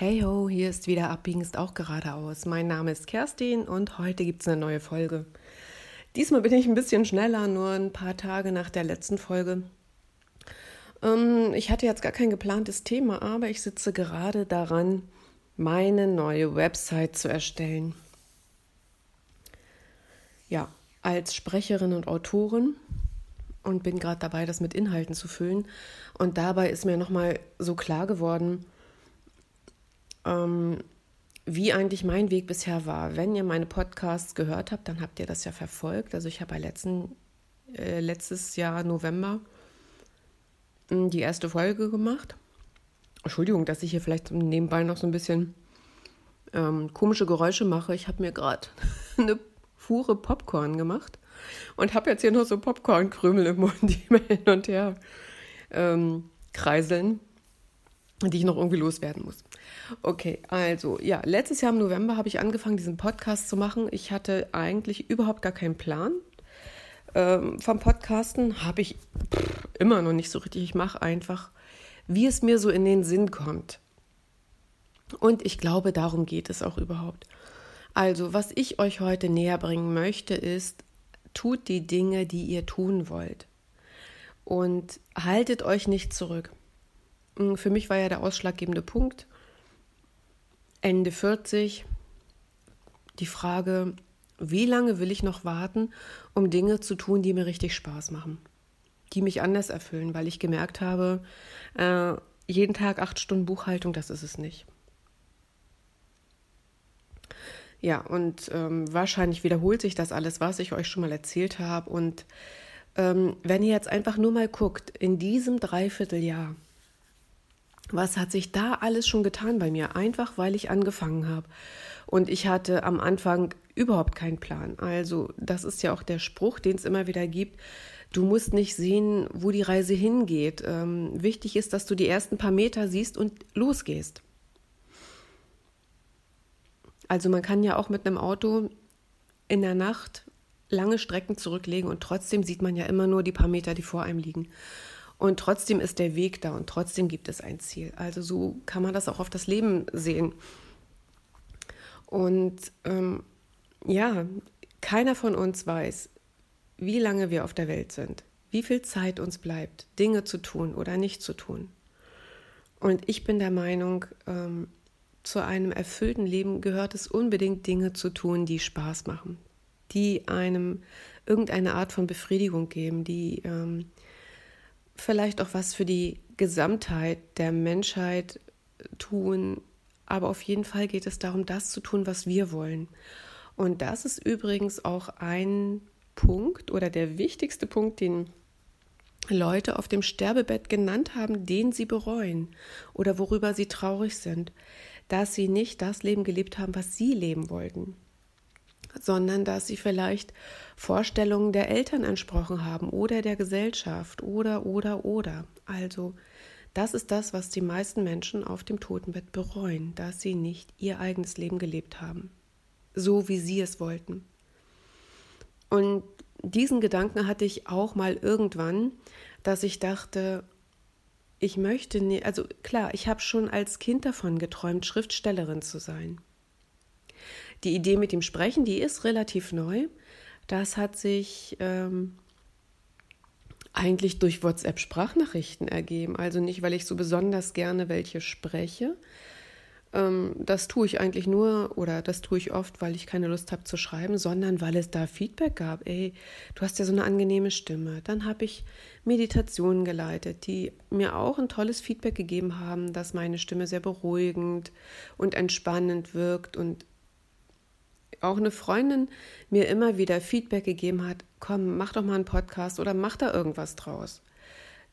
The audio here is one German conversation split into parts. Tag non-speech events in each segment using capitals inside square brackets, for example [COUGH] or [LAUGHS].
Hey ho, hier ist wieder Abbiegen ist auch geradeaus. Mein Name ist Kerstin und heute gibt es eine neue Folge. Diesmal bin ich ein bisschen schneller, nur ein paar Tage nach der letzten Folge. Ähm, ich hatte jetzt gar kein geplantes Thema, aber ich sitze gerade daran, meine neue Website zu erstellen. Ja, als Sprecherin und Autorin und bin gerade dabei, das mit Inhalten zu füllen. Und dabei ist mir nochmal so klar geworden, ähm, wie eigentlich mein Weg bisher war. Wenn ihr meine Podcasts gehört habt, dann habt ihr das ja verfolgt. Also ich habe bei letzten, äh, letztes Jahr November hm, die erste Folge gemacht. Entschuldigung, dass ich hier vielleicht nebenbei noch so ein bisschen ähm, komische Geräusche mache. Ich habe mir gerade [LAUGHS] eine Fuhre Popcorn gemacht und habe jetzt hier noch so Popcornkrümel im Mund, [LAUGHS] die mir hin und her ähm, kreiseln die ich noch irgendwie loswerden muss. Okay, also ja, letztes Jahr im November habe ich angefangen, diesen Podcast zu machen. Ich hatte eigentlich überhaupt gar keinen Plan. Ähm, vom Podcasten habe ich pff, immer noch nicht so richtig. Ich mache einfach, wie es mir so in den Sinn kommt. Und ich glaube, darum geht es auch überhaupt. Also, was ich euch heute näher bringen möchte, ist, tut die Dinge, die ihr tun wollt. Und haltet euch nicht zurück. Hm, für mich war ja der ausschlaggebende Punkt Ende 40 die Frage, wie lange will ich noch warten, um Dinge zu tun, die mir richtig Spaß machen, die mich anders erfüllen, weil ich gemerkt habe, äh, jeden Tag acht Stunden Buchhaltung, das ist es nicht. Ja, und ähm, wahrscheinlich wiederholt sich das alles, was ich euch schon mal erzählt habe. Und ähm, wenn ihr jetzt einfach nur mal guckt, in diesem Dreivierteljahr, was hat sich da alles schon getan bei mir? Einfach weil ich angefangen habe. Und ich hatte am Anfang überhaupt keinen Plan. Also, das ist ja auch der Spruch, den es immer wieder gibt. Du musst nicht sehen, wo die Reise hingeht. Ähm, wichtig ist, dass du die ersten paar Meter siehst und losgehst. Also man kann ja auch mit einem Auto in der Nacht lange Strecken zurücklegen und trotzdem sieht man ja immer nur die paar Meter, die vor einem liegen. Und trotzdem ist der Weg da und trotzdem gibt es ein Ziel. Also so kann man das auch auf das Leben sehen. Und ähm, ja, keiner von uns weiß, wie lange wir auf der Welt sind, wie viel Zeit uns bleibt, Dinge zu tun oder nicht zu tun. Und ich bin der Meinung, ähm, zu einem erfüllten Leben gehört es unbedingt, Dinge zu tun, die Spaß machen, die einem irgendeine Art von Befriedigung geben, die ähm, vielleicht auch was für die Gesamtheit der Menschheit tun. Aber auf jeden Fall geht es darum, das zu tun, was wir wollen. Und das ist übrigens auch ein Punkt oder der wichtigste Punkt, den Leute auf dem Sterbebett genannt haben, den sie bereuen oder worüber sie traurig sind, dass sie nicht das Leben gelebt haben, was sie leben wollten sondern dass sie vielleicht Vorstellungen der Eltern entsprochen haben oder der Gesellschaft oder oder oder. Also das ist das, was die meisten Menschen auf dem Totenbett bereuen, dass sie nicht ihr eigenes Leben gelebt haben, so wie sie es wollten. Und diesen Gedanken hatte ich auch mal irgendwann, dass ich dachte, ich möchte nicht, also klar, ich habe schon als Kind davon geträumt, Schriftstellerin zu sein. Die Idee mit dem Sprechen, die ist relativ neu. Das hat sich ähm, eigentlich durch WhatsApp-Sprachnachrichten ergeben. Also nicht, weil ich so besonders gerne welche spreche. Ähm, das tue ich eigentlich nur oder das tue ich oft, weil ich keine Lust habe zu schreiben, sondern weil es da Feedback gab. Ey, du hast ja so eine angenehme Stimme. Dann habe ich Meditationen geleitet, die mir auch ein tolles Feedback gegeben haben, dass meine Stimme sehr beruhigend und entspannend wirkt und auch eine Freundin mir immer wieder Feedback gegeben hat, komm, mach doch mal einen Podcast oder mach da irgendwas draus.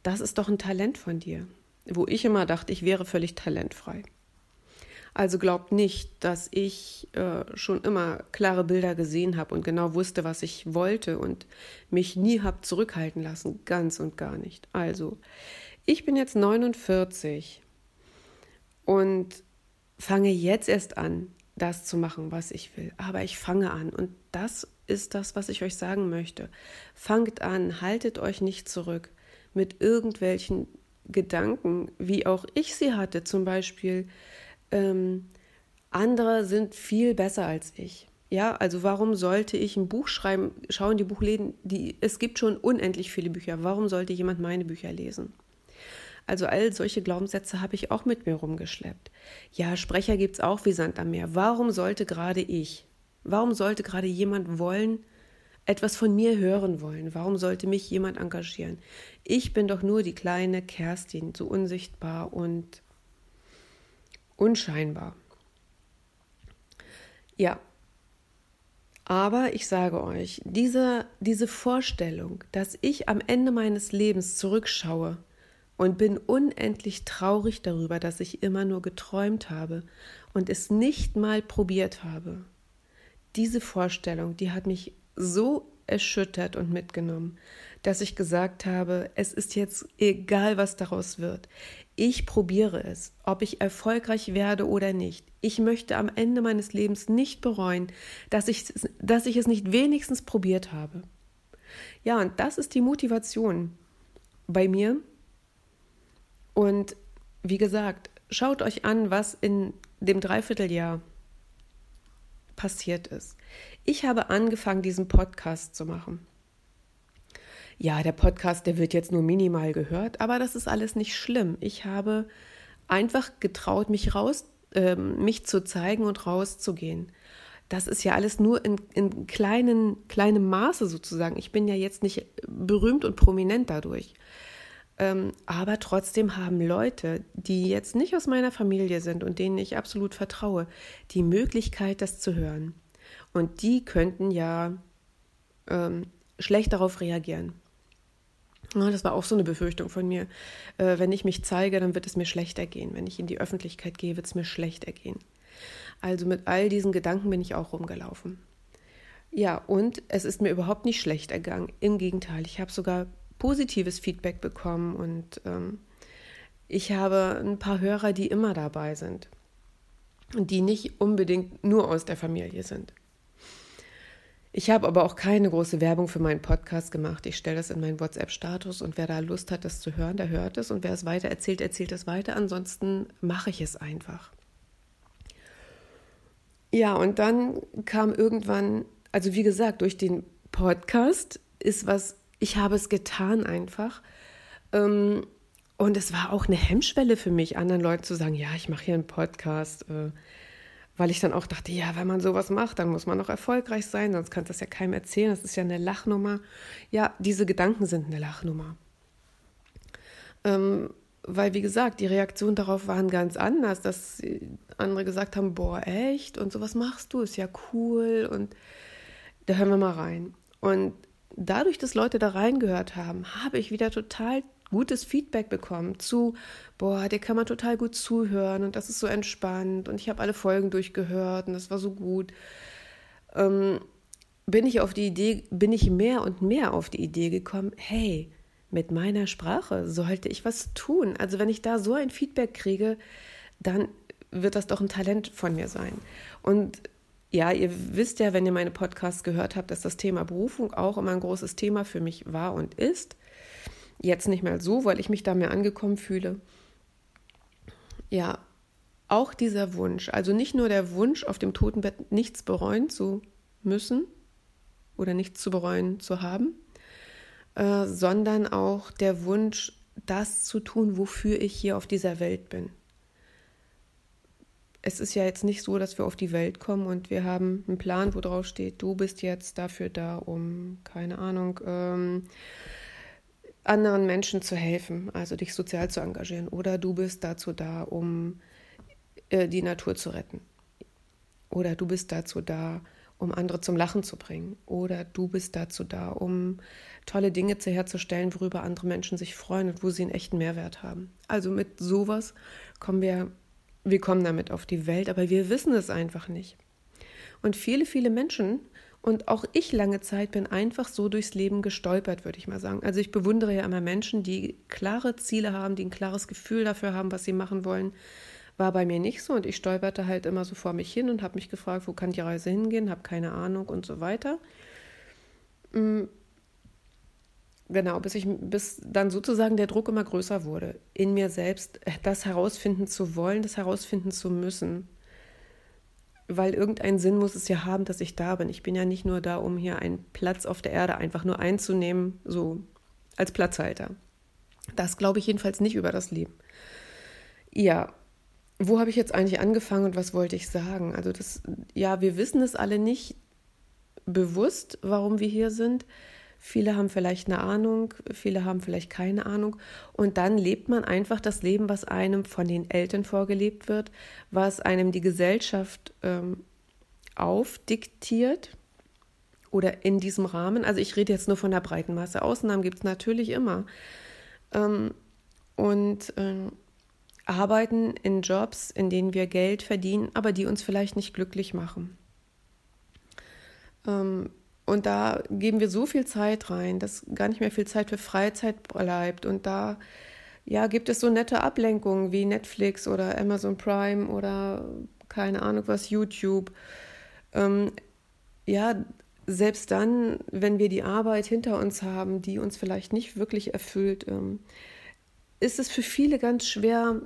Das ist doch ein Talent von dir, wo ich immer dachte, ich wäre völlig talentfrei. Also glaubt nicht, dass ich äh, schon immer klare Bilder gesehen habe und genau wusste, was ich wollte und mich nie habe zurückhalten lassen, ganz und gar nicht. Also, ich bin jetzt 49 und fange jetzt erst an, das zu machen, was ich will. Aber ich fange an und das ist das, was ich euch sagen möchte. Fangt an, haltet euch nicht zurück mit irgendwelchen Gedanken, wie auch ich sie hatte, zum Beispiel, Ähm, andere sind viel besser als ich. Ja, also warum sollte ich ein Buch schreiben? Schau in die Buchläden, die, es gibt schon unendlich viele Bücher. Warum sollte jemand meine Bücher lesen? Also all solche Glaubenssätze habe ich auch mit mir rumgeschleppt. Ja, Sprecher gibt es auch wie Sand am Meer. Warum sollte gerade ich, warum sollte gerade jemand wollen, etwas von mir hören wollen? Warum sollte mich jemand engagieren? Ich bin doch nur die kleine Kerstin, so unsichtbar und unscheinbar. Ja, aber ich sage euch, diese, diese Vorstellung, dass ich am Ende meines Lebens zurückschaue und bin unendlich traurig darüber, dass ich immer nur geträumt habe und es nicht mal probiert habe. Diese Vorstellung, die hat mich so erschüttert und mitgenommen, dass ich gesagt habe, es ist jetzt egal, was daraus wird. Ich probiere es, ob ich erfolgreich werde oder nicht. Ich möchte am Ende meines Lebens nicht bereuen, dass ich, dass ich es nicht wenigstens probiert habe. Ja, und das ist die Motivation bei mir, und wie gesagt, schaut euch an, was in dem Dreivierteljahr passiert ist. Ich habe angefangen, diesen Podcast zu machen. Ja, der Podcast, der wird jetzt nur minimal gehört, aber das ist alles nicht schlimm. Ich habe einfach getraut, mich raus, äh, mich zu zeigen und rauszugehen. Das ist ja alles nur in, in kleinen, kleinem Maße sozusagen. Ich bin ja jetzt nicht berühmt und prominent dadurch. Ähm, aber trotzdem haben Leute, die jetzt nicht aus meiner Familie sind und denen ich absolut vertraue, die Möglichkeit, das zu hören. Und die könnten ja ähm, schlecht darauf reagieren. Ja, das war auch so eine Befürchtung von mir. Äh, wenn ich mich zeige, dann wird es mir schlecht ergehen. Wenn ich in die Öffentlichkeit gehe, wird es mir schlecht ergehen. Also mit all diesen Gedanken bin ich auch rumgelaufen. Ja, und es ist mir überhaupt nicht schlecht ergangen. Im Gegenteil, ich habe sogar positives Feedback bekommen und ähm, ich habe ein paar Hörer, die immer dabei sind und die nicht unbedingt nur aus der Familie sind. Ich habe aber auch keine große Werbung für meinen Podcast gemacht. Ich stelle das in meinen WhatsApp-Status und wer da Lust hat, das zu hören, der hört es und wer es weiter erzählt, erzählt es weiter. Ansonsten mache ich es einfach. Ja, und dann kam irgendwann, also wie gesagt, durch den Podcast ist was ich habe es getan einfach. Ähm, und es war auch eine Hemmschwelle für mich, anderen Leuten zu sagen, ja, ich mache hier einen Podcast, äh, weil ich dann auch dachte, ja, wenn man sowas macht, dann muss man auch erfolgreich sein, sonst kann das ja keinem erzählen, das ist ja eine Lachnummer. Ja, diese Gedanken sind eine Lachnummer. Ähm, weil, wie gesagt, die Reaktionen darauf waren ganz anders, dass andere gesagt haben, boah, echt? Und sowas machst du, ist ja cool. Und da hören wir mal rein. Und dadurch, dass Leute da reingehört haben, habe ich wieder total gutes Feedback bekommen zu, boah, dir kann man total gut zuhören und das ist so entspannt und ich habe alle Folgen durchgehört und das war so gut. Ähm, bin ich auf die Idee, bin ich mehr und mehr auf die Idee gekommen, hey, mit meiner Sprache sollte ich was tun. Also wenn ich da so ein Feedback kriege, dann wird das doch ein Talent von mir sein. Und ja, ihr wisst ja, wenn ihr meine Podcasts gehört habt, dass das Thema Berufung auch immer ein großes Thema für mich war und ist. Jetzt nicht mehr so, weil ich mich da mehr angekommen fühle. Ja, auch dieser Wunsch, also nicht nur der Wunsch, auf dem Totenbett nichts bereuen zu müssen oder nichts zu bereuen zu haben, äh, sondern auch der Wunsch, das zu tun, wofür ich hier auf dieser Welt bin es ist ja jetzt nicht so, dass wir auf die Welt kommen und wir haben einen Plan, wo drauf steht, du bist jetzt dafür da, um, keine Ahnung, ähm, anderen Menschen zu helfen, also dich sozial zu engagieren. Oder du bist dazu da, um äh, die Natur zu retten. Oder du bist dazu da, um andere zum Lachen zu bringen. Oder du bist dazu da, um tolle Dinge zu herzustellen, worüber andere Menschen sich freuen und wo sie einen echten Mehrwert haben. Also mit sowas kommen wir wir kommen damit auf die Welt, aber wir wissen es einfach nicht. Und viele, viele Menschen und auch ich lange Zeit bin einfach so durchs Leben gestolpert, würde ich mal sagen. Also ich bewundere ja immer Menschen, die klare Ziele haben, die ein klares Gefühl dafür haben, was sie machen wollen. War bei mir nicht so und ich stolperte halt immer so vor mich hin und habe mich gefragt, wo kann die Reise hingehen, habe keine Ahnung und so weiter. Genau, bis ich, bis dann sozusagen der Druck immer größer wurde, in mir selbst das herausfinden zu wollen, das herausfinden zu müssen. Weil irgendeinen Sinn muss es ja haben, dass ich da bin. Ich bin ja nicht nur da, um hier einen Platz auf der Erde einfach nur einzunehmen, so als Platzhalter. Das glaube ich jedenfalls nicht über das Leben. Ja, wo habe ich jetzt eigentlich angefangen und was wollte ich sagen? Also das, ja, wir wissen es alle nicht bewusst, warum wir hier sind. Viele haben vielleicht eine Ahnung, viele haben vielleicht keine Ahnung. Und dann lebt man einfach das Leben, was einem von den Eltern vorgelebt wird, was einem die Gesellschaft ähm, aufdiktiert oder in diesem Rahmen. Also ich rede jetzt nur von der breiten Masse. Ausnahmen gibt es natürlich immer. Ähm, und ähm, arbeiten in Jobs, in denen wir Geld verdienen, aber die uns vielleicht nicht glücklich machen. Und da geben wir so viel Zeit rein, dass gar nicht mehr viel Zeit für Freizeit bleibt. Und da ja, gibt es so nette Ablenkungen wie Netflix oder Amazon Prime oder keine Ahnung was, YouTube. Ähm, ja, selbst dann, wenn wir die Arbeit hinter uns haben, die uns vielleicht nicht wirklich erfüllt, ähm, ist es für viele ganz schwer,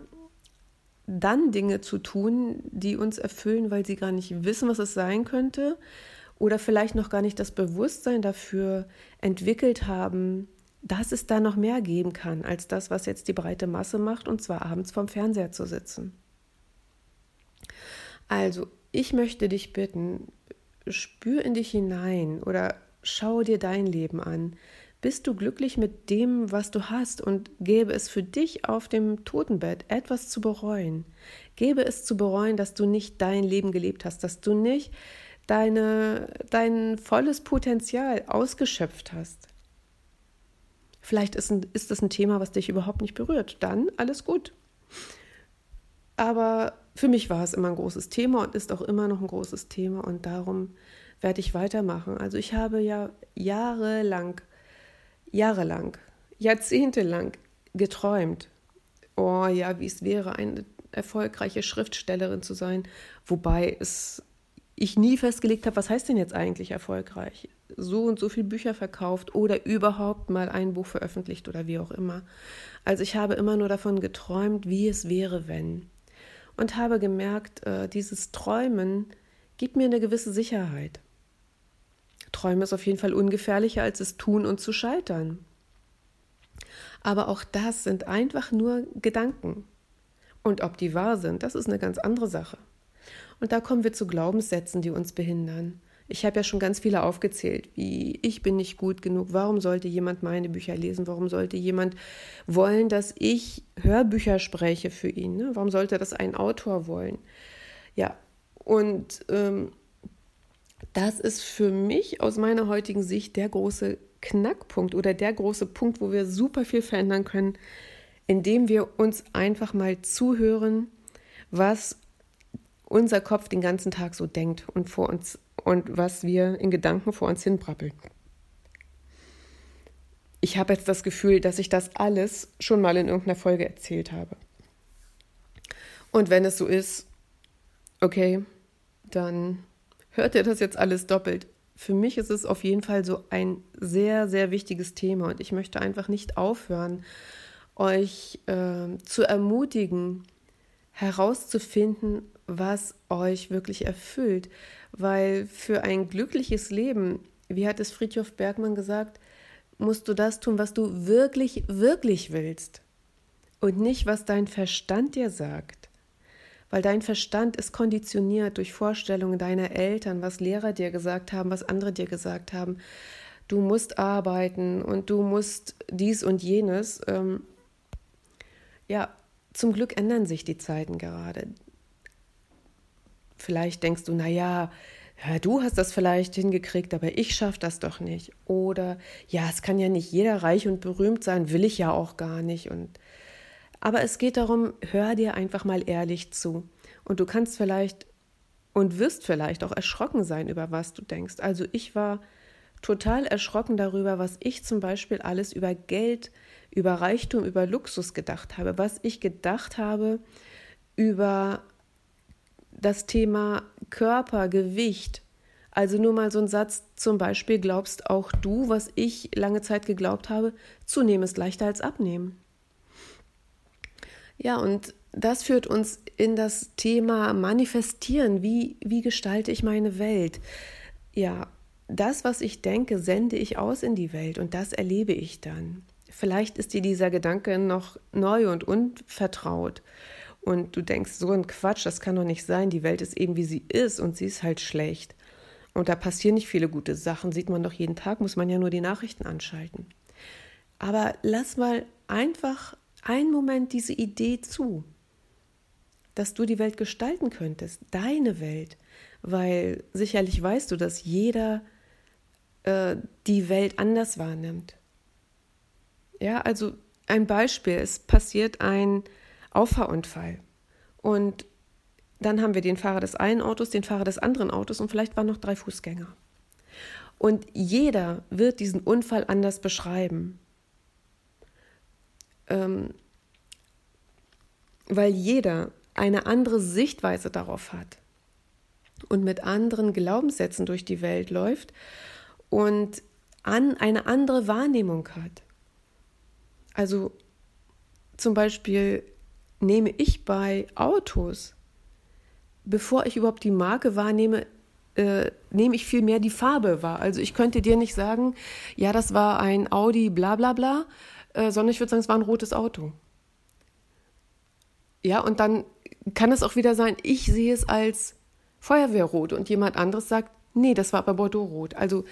dann Dinge zu tun, die uns erfüllen, weil sie gar nicht wissen, was es sein könnte oder vielleicht noch gar nicht das Bewusstsein dafür entwickelt haben, dass es da noch mehr geben kann als das, was jetzt die breite Masse macht, und zwar abends vorm Fernseher zu sitzen. Also, ich möchte dich bitten, spür in dich hinein oder schau dir dein Leben an. Bist du glücklich mit dem, was du hast und gäbe es für dich auf dem Totenbett etwas zu bereuen? Gäbe es zu bereuen, dass du nicht dein Leben gelebt hast, dass du nicht deine, dein volles Potenzial ausgeschöpft hast? Vielleicht ist, ein, ist das ein Thema, was dich überhaupt nicht berührt. Dann alles gut. Aber für mich war es immer ein großes Thema und ist auch immer noch ein großes Thema und darum werde ich weitermachen. Also ich habe ja jahrelang jahrelang, jahrzehntelang geträumt, oh ja, wie es wäre, eine erfolgreiche Schriftstellerin zu sein, wobei es ich nie festgelegt habe, was heißt denn jetzt eigentlich erfolgreich? So und so viele Bücher verkauft oder überhaupt mal ein Buch veröffentlicht oder wie auch immer. Also ich habe immer nur davon geträumt, wie es wäre, wenn. Und habe gemerkt, äh, dieses Träumen gibt mir eine gewisse Sicherheit. Träumen ist auf jeden Fall ungefährlicher als es tun und zu scheitern. Aber auch das sind einfach nur Gedanken. Und ob die wahr sind, das ist eine ganz andere Sache. Und da kommen wir zu Glaubenssätzen, die uns behindern. Ich habe ja schon ganz viele aufgezählt, wie ich bin nicht gut genug, warum sollte jemand meine Bücher lesen, warum sollte jemand wollen, dass ich Hörbücher spreche für ihn, ne? warum sollte das ein Autor wollen? Ja, und ähm, das ist für mich aus meiner heutigen Sicht der große Knackpunkt oder der große Punkt, wo wir super viel verändern können, indem wir uns einfach mal zuhören, was unser Kopf den ganzen Tag so denkt und vor uns und was wir in Gedanken vor uns hinbrappeln. Ich habe jetzt das Gefühl, dass ich das alles schon mal in irgendeiner Folge erzählt habe. Und wenn es so ist, okay, dann hört ihr das jetzt alles doppelt. Für mich ist es auf jeden Fall so ein sehr, sehr wichtiges Thema und ich möchte einfach nicht aufhören, euch äh, zu ermutigen, herauszufinden, was euch wirklich erfüllt. Weil für ein glückliches Leben, wie hat es Friedhof Bergmann gesagt, musst du das tun, was du wirklich, wirklich willst und nicht, was dein Verstand dir sagt weil dein Verstand ist konditioniert durch Vorstellungen deiner Eltern, was Lehrer dir gesagt haben, was andere dir gesagt haben. Du musst arbeiten und du musst dies und jenes. Ähm, ja, zum Glück ändern sich die Zeiten gerade. Vielleicht denkst du, naja, ja, du hast das vielleicht hingekriegt, aber ich schaffe das doch nicht. Oder ja, es kann ja nicht jeder reich und berühmt sein, will ich ja auch gar nicht. Und aber es geht darum, hör dir einfach mal ehrlich zu. Und du kannst vielleicht und wirst vielleicht auch erschrocken sein, über was du denkst. Also ich war total erschrocken darüber, was ich zum Beispiel alles über Geld, über Reichtum, über Luxus gedacht habe, was ich gedacht habe über das Thema Körper, Gewicht. Also nur mal so ein Satz zum Beispiel glaubst auch du, was ich lange Zeit geglaubt habe, zunehmen ist leichter als abnehmen. Ja, und das führt uns in das Thema Manifestieren. Wie, wie gestalte ich meine Welt? Ja, das, was ich denke, sende ich aus in die Welt und das erlebe ich dann. Vielleicht ist dir dieser Gedanke noch neu und unvertraut und du denkst, so ein Quatsch, das kann doch nicht sein, die Welt ist eben wie sie ist und sie ist halt schlecht. Und da passieren nicht viele gute Sachen, sieht man doch jeden Tag, muss man ja nur die Nachrichten anschalten. Aber lass mal einfach einen Moment diese Idee zu, dass du die Welt gestalten könntest, deine Welt, weil sicherlich weißt du, dass jeder äh, die Welt anders wahrnimmt. Ja, also ein Beispiel, es passiert ein Auffahrunfall und dann haben wir den Fahrer des einen Autos, den Fahrer des anderen Autos und vielleicht waren noch drei Fußgänger. Und jeder wird diesen Unfall anders beschreiben. Ähm, weil jeder eine andere Sichtweise darauf hat und mit anderen Glaubenssätzen durch die Welt läuft und an eine andere Wahrnehmung hat. Also zum Beispiel nehme ich bei Autos, bevor ich überhaupt die Marke wahrnehme, äh, nehme ich viel mehr die Farbe wahr. Also ich könnte dir nicht sagen, ja, das war ein Audi, bla bla bla, äh, sondern ich würde sagen, es war ein rotes Auto. Ja, und dann kann es auch wieder sein, ich sehe es als Feuerwehrrot und jemand anderes sagt, nee, das war aber Bordeaux-Rot. Also,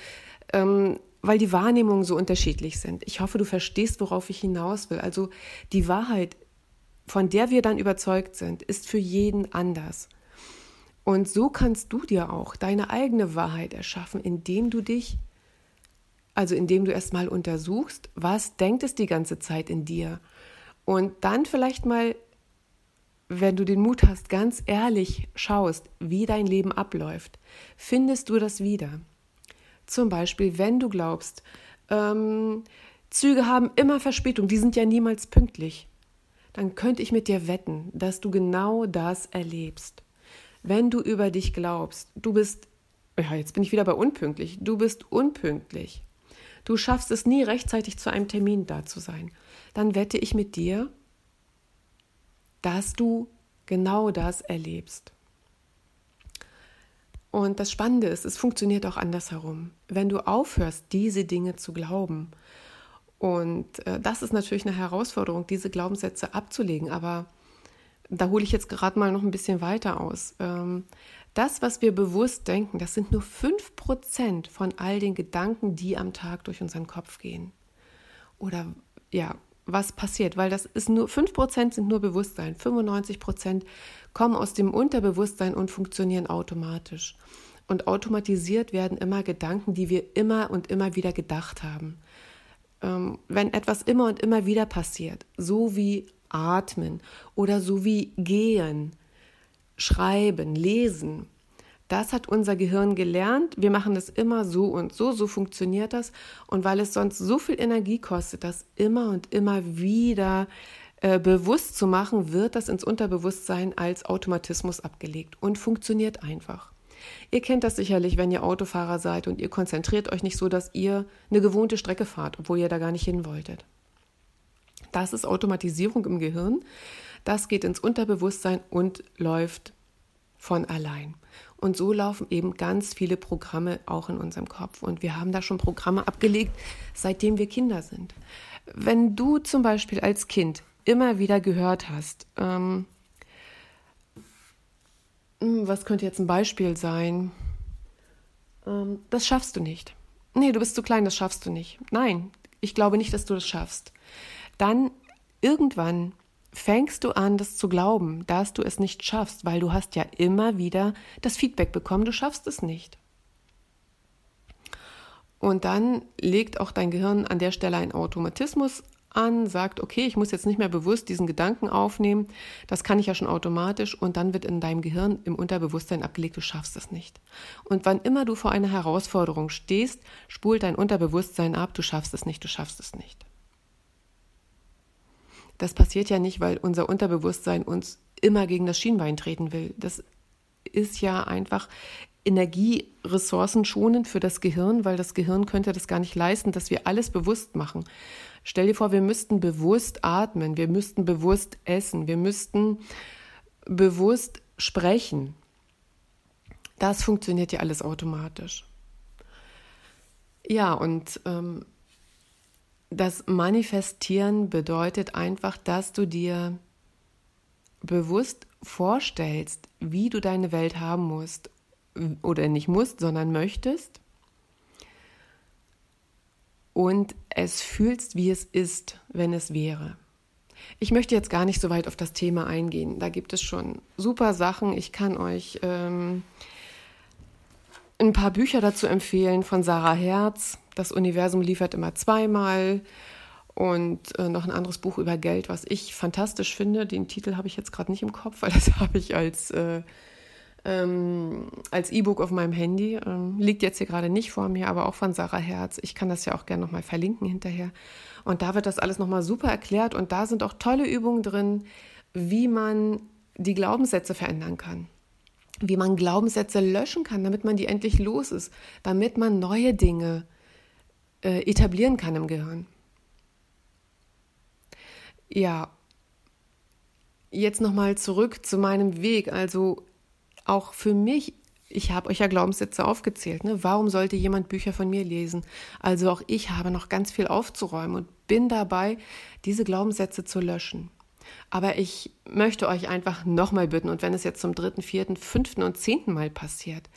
ähm, weil die Wahrnehmungen so unterschiedlich sind. Ich hoffe, du verstehst, worauf ich hinaus will. Also, die Wahrheit, von der wir dann überzeugt sind, ist für jeden anders. Und so kannst du dir auch deine eigene Wahrheit erschaffen, indem du dich, also indem du erstmal untersuchst, was denkt es die ganze Zeit in dir. Und dann vielleicht mal wenn du den Mut hast, ganz ehrlich schaust, wie dein Leben abläuft, findest du das wieder. Zum Beispiel, wenn du glaubst, ähm, Züge haben immer Verspätung, die sind ja niemals pünktlich, dann könnte ich mit dir wetten, dass du genau das erlebst. Wenn du über dich glaubst, du bist, ja, jetzt bin ich wieder bei unpünktlich, du bist unpünktlich, du schaffst es nie rechtzeitig zu einem Termin da zu sein, dann wette ich mit dir, dass du genau das erlebst. Und das Spannende ist, es funktioniert auch andersherum. Wenn du aufhörst, diese Dinge zu glauben, und äh, das ist natürlich eine Herausforderung, diese Glaubenssätze abzulegen, aber da hole ich jetzt gerade mal noch ein bisschen weiter aus. Ähm, das, was wir bewusst denken, das sind nur 5% von all den Gedanken, die am Tag durch unseren Kopf gehen. Oder ja, was passiert, weil das ist nur 5% sind nur Bewusstsein, 95% kommen aus dem Unterbewusstsein und funktionieren automatisch. Und automatisiert werden immer Gedanken, die wir immer und immer wieder gedacht haben. Ähm, wenn etwas immer und immer wieder passiert, so wie atmen oder so wie gehen, schreiben, lesen, das hat unser Gehirn gelernt. Wir machen das immer so und so, so funktioniert das. Und weil es sonst so viel Energie kostet, das immer und immer wieder äh, bewusst zu machen, wird das ins Unterbewusstsein als Automatismus abgelegt und funktioniert einfach. Ihr kennt das sicherlich, wenn ihr Autofahrer seid und ihr konzentriert euch nicht so, dass ihr eine gewohnte Strecke fahrt, obwohl ihr da gar nicht hin wolltet. Das ist Automatisierung im Gehirn. Das geht ins Unterbewusstsein und läuft von allein. Und so laufen eben ganz viele Programme auch in unserem Kopf. Und wir haben da schon Programme abgelegt, seitdem wir Kinder sind. Wenn du zum Beispiel als Kind immer wieder gehört hast, ähm, hm, was könnte jetzt ein Beispiel sein? Ähm, das schaffst du nicht. Nee, du bist zu klein, das schaffst du nicht. Nein, ich glaube nicht, dass du das schaffst. Dann irgendwann fängst du an, das zu glauben, dass du es nicht schaffst, weil du hast ja immer wieder das Feedback bekommen, du schaffst es nicht. Und dann legt auch dein Gehirn an der Stelle einen Automatismus an, sagt, okay, ich muss jetzt nicht mehr bewusst diesen Gedanken aufnehmen, das kann ich ja schon automatisch und dann wird in deinem Gehirn im Unterbewusstsein abgelegt, du schaffst es nicht. Und wann immer du vor einer Herausforderung stehst, spult dein Unterbewusstsein ab, du schaffst es nicht, du schaffst es nicht. Das passiert ja nicht, weil unser Unterbewusstsein uns immer gegen das Schienbein treten will. Das ist ja einfach Energieressourcen schonend für das Gehirn, weil das Gehirn könnte das gar nicht leisten, dass wir alles bewusst machen. Stell dir vor, wir müssten bewusst atmen, wir müssten bewusst essen, wir müssten bewusst sprechen. Das funktioniert ja alles automatisch. Ja, und ähm, das Manifestieren bedeutet einfach, dass du dir bewusst vorstellst, wie du deine Welt haben musst oder nicht musst, sondern möchtest und es fühlst, wie es ist, wenn es wäre. Ich möchte jetzt gar nicht so weit auf das Thema eingehen. Da gibt es schon super Sachen. Ich kann euch ähm, ein paar Bücher dazu empfehlen von Sarah Herz. Das Universum liefert immer zweimal. Und äh, noch ein anderes Buch über Geld, was ich fantastisch finde. Den Titel habe ich jetzt gerade nicht im Kopf, weil das [LAUGHS] habe ich als, äh, ähm, als E-Book auf meinem Handy. Ähm, liegt jetzt hier gerade nicht vor mir, aber auch von Sarah Herz. Ich kann das ja auch gerne nochmal verlinken hinterher. Und da wird das alles nochmal super erklärt. Und da sind auch tolle Übungen drin, wie man die Glaubenssätze verändern kann wie man Glaubenssätze löschen kann, damit man die endlich los ist, damit man neue Dinge äh, etablieren kann im Gehirn. Ja, jetzt nochmal zurück zu meinem Weg. Also auch für mich, ich habe euch ja Glaubenssätze aufgezählt. Ne? Warum sollte jemand Bücher von mir lesen? Also auch ich habe noch ganz viel aufzuräumen und bin dabei, diese Glaubenssätze zu löschen. Aber ich möchte euch einfach nochmal bitten, und wenn es jetzt zum dritten, vierten, fünften und zehnten Mal passiert,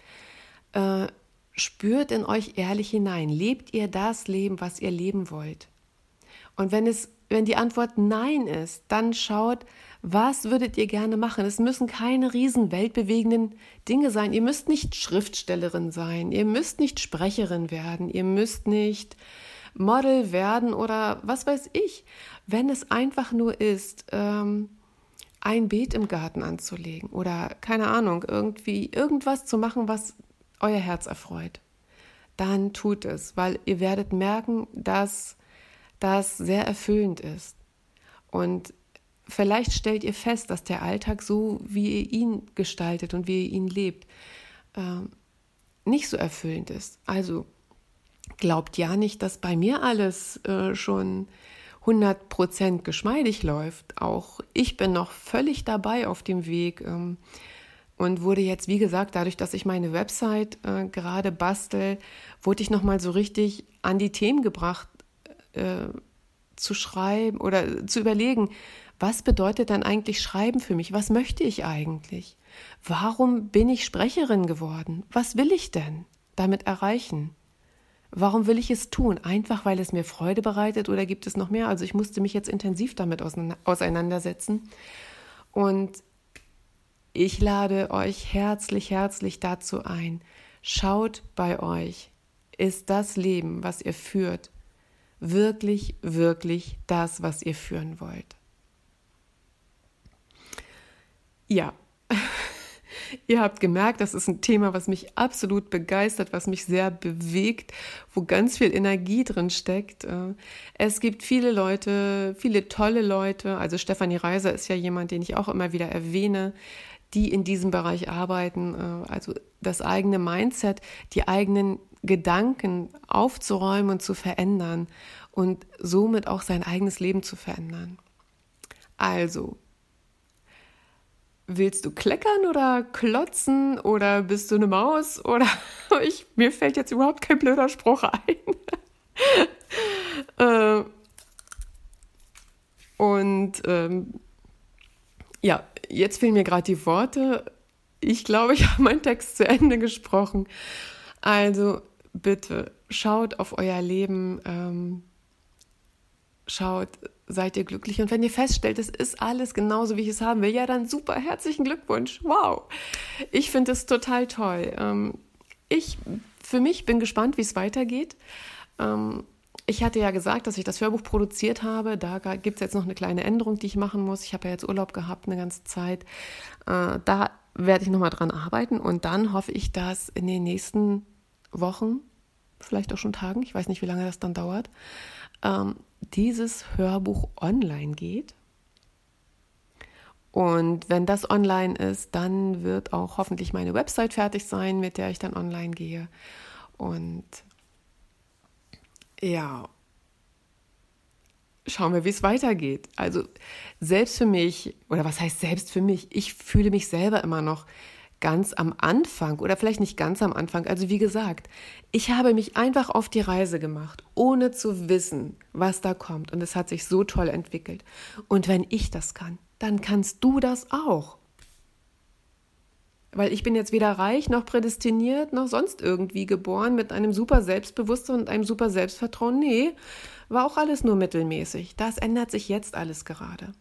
äh, spürt in euch ehrlich hinein. Lebt ihr das Leben, was ihr leben wollt? Und wenn es, wenn die Antwort Nein ist, dann schaut, was würdet ihr gerne machen? Es müssen keine riesen weltbewegenden Dinge sein. Ihr müsst nicht Schriftstellerin sein. Ihr müsst nicht Sprecherin werden. Ihr müsst nicht Model werden oder was weiß ich. Wenn es einfach nur ist, ähm, ein Beet im Garten anzulegen oder keine Ahnung, irgendwie irgendwas zu machen, was euer Herz erfreut, dann tut es, weil ihr werdet merken, dass das sehr erfüllend ist. Und vielleicht stellt ihr fest, dass der Alltag so, wie ihr ihn gestaltet und wie ihr ihn lebt, äh, nicht so erfüllend ist. Also glaubt ja nicht, dass bei mir alles äh, schon 100% geschmeidig läuft. Auch ich bin noch völlig dabei auf dem Weg ähm, und wurde jetzt, wie gesagt, dadurch, dass ich meine Website äh, gerade bastel, wurde ich nochmal so richtig an die Themen gebracht, äh, zu schreiben oder zu überlegen, was bedeutet dann eigentlich Schreiben für mich? Was möchte ich eigentlich? Warum bin ich Sprecherin geworden? Was will ich denn damit erreichen? Warum will ich es tun? Einfach weil es mir Freude bereitet oder gibt es noch mehr? Also ich musste mich jetzt intensiv damit auseinandersetzen. Und ich lade euch herzlich, herzlich dazu ein. Schaut bei euch. Ist das Leben, was ihr führt, wirklich, wirklich das, was ihr führen wollt? Ja, [LAUGHS] Ihr habt gemerkt, das ist ein Thema, was mich absolut begeistert, was mich sehr bewegt, wo ganz viel Energie drin steckt. Äh, es gibt viele Leute, viele tolle Leute. Also Stefanie Reiser ist ja jemand, den ich auch immer wieder erwähne, die in diesem Bereich arbeiten. Äh, also das eigene Mindset, die eigenen Gedanken aufzuräumen und zu verändern und somit auch sein eigenes Leben zu verändern. Also, willst du kleckern oder klotzen oder bist du eine Maus oder [LAUGHS] ich, mir fällt jetzt überhaupt kein blöder Spruch ein. [LAUGHS] äh, und ähm, ja, jetzt fehlen mir gerade die Worte. Ich glaube, ich [LAUGHS] habe meinen Text zu Ende gesprochen. Also bitte schaut auf euer Leben, ähm, schaut, seid ihr glücklich. Und wenn ihr feststellt, es ist alles genauso, wie ich es haben will, ja, dann super, herzlichen Glückwunsch. Wow. Ich finde es total toll. Ähm, ich für mich bin gespannt, wie es weitergeht. Ähm, ich hatte ja gesagt, dass ich das Hörbuch produziert habe. Da gibt es jetzt noch eine kleine Änderung, die ich machen muss. Ich habe ja jetzt Urlaub gehabt eine ganze Zeit. Äh, da werde ich nochmal dran arbeiten und dann hoffe ich, dass in den nächsten Wochen, vielleicht auch schon Tagen, ich weiß nicht, wie lange das dann dauert, ähm, dieses Hörbuch online geht Und wenn das online ist, dann wird auch hoffentlich meine Website fertig sein, mit der ich dann online gehe. Und ja, schauen wir, wie es weitergeht. Also selbst für mich, oder was heißt selbst für mich, ich fühle mich selber immer noch ganz am Anfang oder vielleicht nicht ganz am Anfang. Also wie gesagt, ich habe mich einfach auf die Reise gemacht, ohne zu wissen, was da kommt. Und es hat sich so toll entwickelt. Und wenn ich das kann, dann kannst du das auch. Weil ich bin jetzt weder reich noch prädestiniert noch sonst irgendwie geboren mit einem super Selbstbewusstsein und einem super Selbstvertrauen. Nee, war auch alles nur mittelmäßig. Das ändert sich jetzt alles gerade.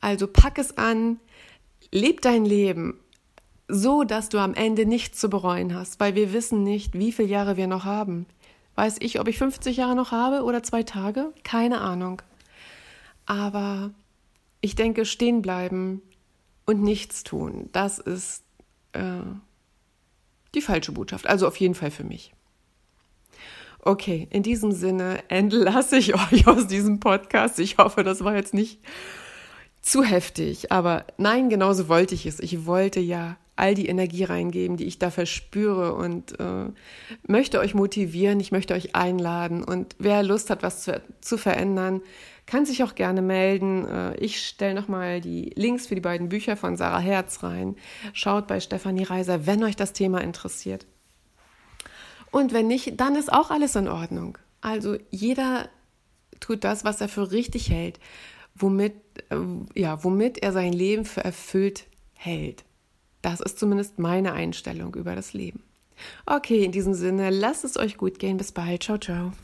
Also pack es an, leb dein Leben so, dass du am Ende nichts zu bereuen hast, weil wir wissen nicht, wie viele Jahre wir noch haben. Weiß ich, ob ich 50 Jahre noch habe oder zwei Tage? Keine Ahnung. Aber ich denke, stehen bleiben und nichts tun, das ist äh, die falsche Botschaft. Also auf jeden Fall für mich. Okay, in diesem Sinne entlasse ich [LAUGHS] euch aus diesem Podcast. Ich hoffe, das war jetzt nicht zu heftig, aber nein, genauso wollte ich es. Ich wollte ja all die Energie reingeben, die ich da verspüre und äh, möchte euch motivieren, ich möchte euch einladen und wer Lust hat, was zu, zu verändern, kann sich auch gerne melden. Äh, ich stelle nochmal die Links für die beiden Bücher von Sarah Herz rein. Schaut bei Stefanie Reiser, wenn euch das Thema interessiert. Und wenn nicht, dann ist auch alles in Ordnung. Also jeder tut das, was er für richtig hält, womit, äh, ja, womit er sein Leben für erfüllt hält. Das ist zumindest meine Einstellung über das Leben. Okay, in diesem Sinne, lasst es euch gut gehen. Bis bald. Ciao, ciao.